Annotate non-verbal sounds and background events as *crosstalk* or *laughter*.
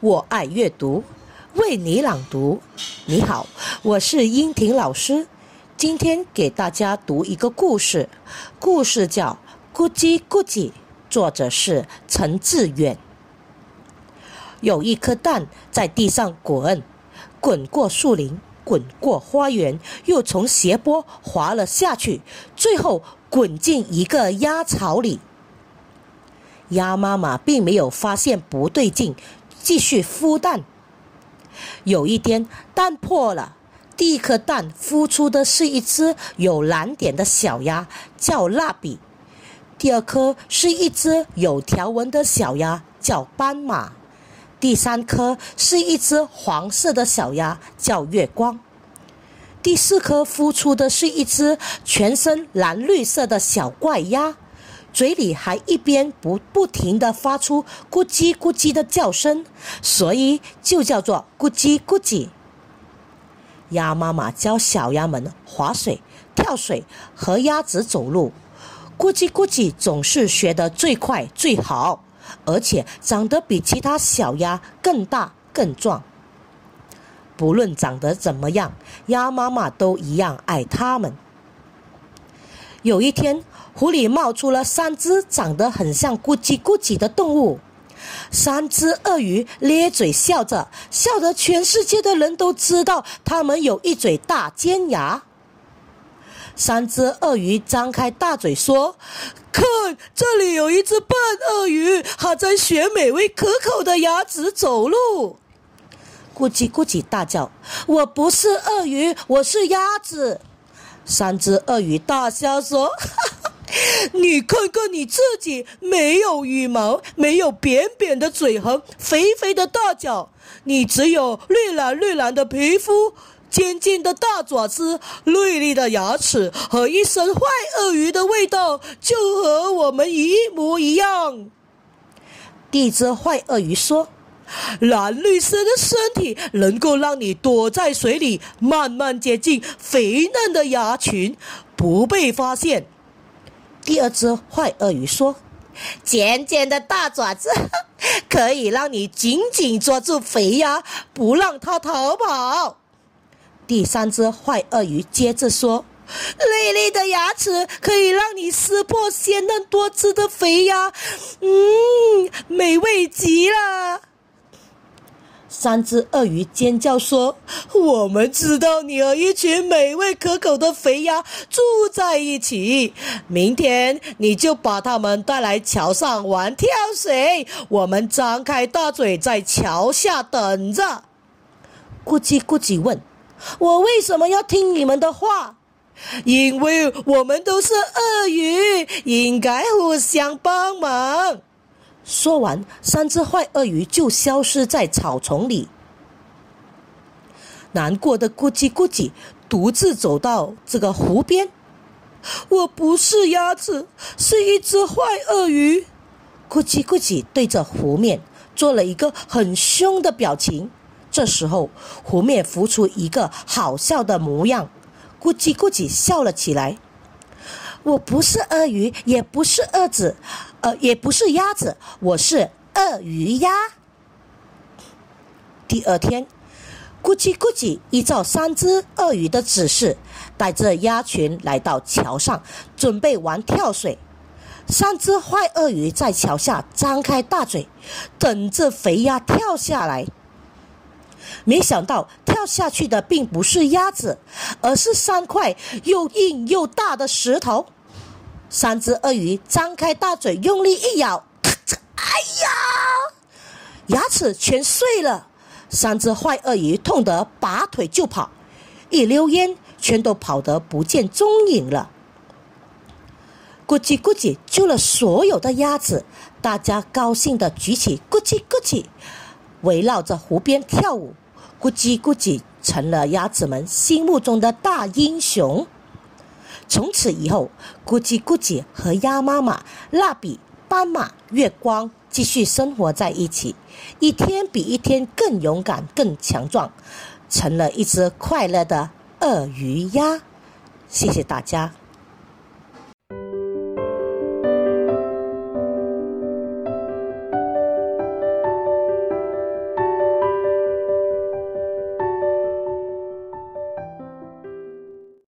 我爱阅读，为你朗读。你好，我是英婷老师，今天给大家读一个故事，故事叫《咕叽咕叽》，作者是陈志远。有一颗蛋在地上滚，滚过树林，滚过花园，又从斜坡滑了下去，最后滚进一个鸭巢里。鸭妈妈并没有发现不对劲，继续孵蛋。有一天，蛋破了，第一颗蛋孵出的是一只有蓝点的小鸭，叫蜡笔；第二颗是一只有条纹的小鸭，叫斑马。第三颗是一只黄色的小鸭，叫月光。第四颗孵出的是一只全身蓝绿色的小怪鸭，嘴里还一边不不停地发出咕叽咕叽的叫声，所以就叫做咕叽咕叽。鸭妈妈教小鸭们划水、跳水和鸭子走路，咕叽咕叽总是学得最快最好。而且长得比其他小鸭更大更壮。不论长得怎么样，鸭妈妈都一样爱它们。有一天，湖里冒出了三只长得很像咕叽咕叽的动物。三只鳄鱼咧嘴笑着，笑得全世界的人都知道它们有一嘴大尖牙。三只鳄鱼张开大嘴说：“看，这里有一只笨鳄鱼，它在学美味可口的鸭子走路。”咕叽咕叽大叫：“我不是鳄鱼，我是鸭子！”三只鳄鱼大笑说：“哈哈，你看看你自己，没有羽毛，没有扁扁的嘴和肥肥的大脚，你只有绿蓝绿蓝的皮肤。”尖尖的大爪子、锐利的牙齿和一身坏鳄鱼的味道，就和我们一模一样。第一只坏鳄鱼说：“蓝绿色的身体能够让你躲在水里，慢慢接近肥嫩的鸭群，不被发现。”第二只坏鳄鱼说：“尖尖的大爪子 *laughs* 可以让你紧紧抓住肥鸭，不让它逃跑。”第三只坏鳄鱼接着说：“锐利的牙齿可以让你撕破鲜嫩多汁的肥鸭，嗯，美味极了。”三只鳄鱼尖叫说：“我们知道你和一群美味可口的肥鸭住在一起，明天你就把它们带来桥上玩跳水，我们张开大嘴在桥下等着。”咕叽咕叽问。我为什么要听你们的话？因为我们都是鳄鱼，应该互相帮忙。说完，三只坏鳄鱼就消失在草丛里。难过的咕叽咕叽独自走到这个湖边。我不是鸭子，是一只坏鳄鱼。咕叽咕叽对着湖面做了一个很凶的表情。这时候，湖面浮出一个好笑的模样，咕叽咕叽笑了起来。我不是鳄鱼，也不是鳄子，呃，也不是鸭子，我是鳄鱼鸭。第二天，咕叽咕叽依照三只鳄鱼的指示，带着鸭群来到桥上，准备玩跳水。三只坏鳄鱼在桥下张开大嘴，等着肥鸭跳下来。没想到跳下去的并不是鸭子，而是三块又硬又大的石头。三只鳄鱼张开大嘴，用力一咬，咔嚓！哎呀，牙齿全碎了。三只坏鳄鱼痛得拔腿就跑，一溜烟全都跑得不见踪影了。咕叽咕叽救了所有的鸭子，大家高兴地举起咕叽咕叽，围绕着湖边跳舞。咕叽咕叽成了鸭子们心目中的大英雄。从此以后，咕叽咕叽和鸭妈妈、蜡笔、斑马、月光继续生活在一起，一天比一天更勇敢、更强壮，成了一只快乐的鳄鱼鸭。谢谢大家。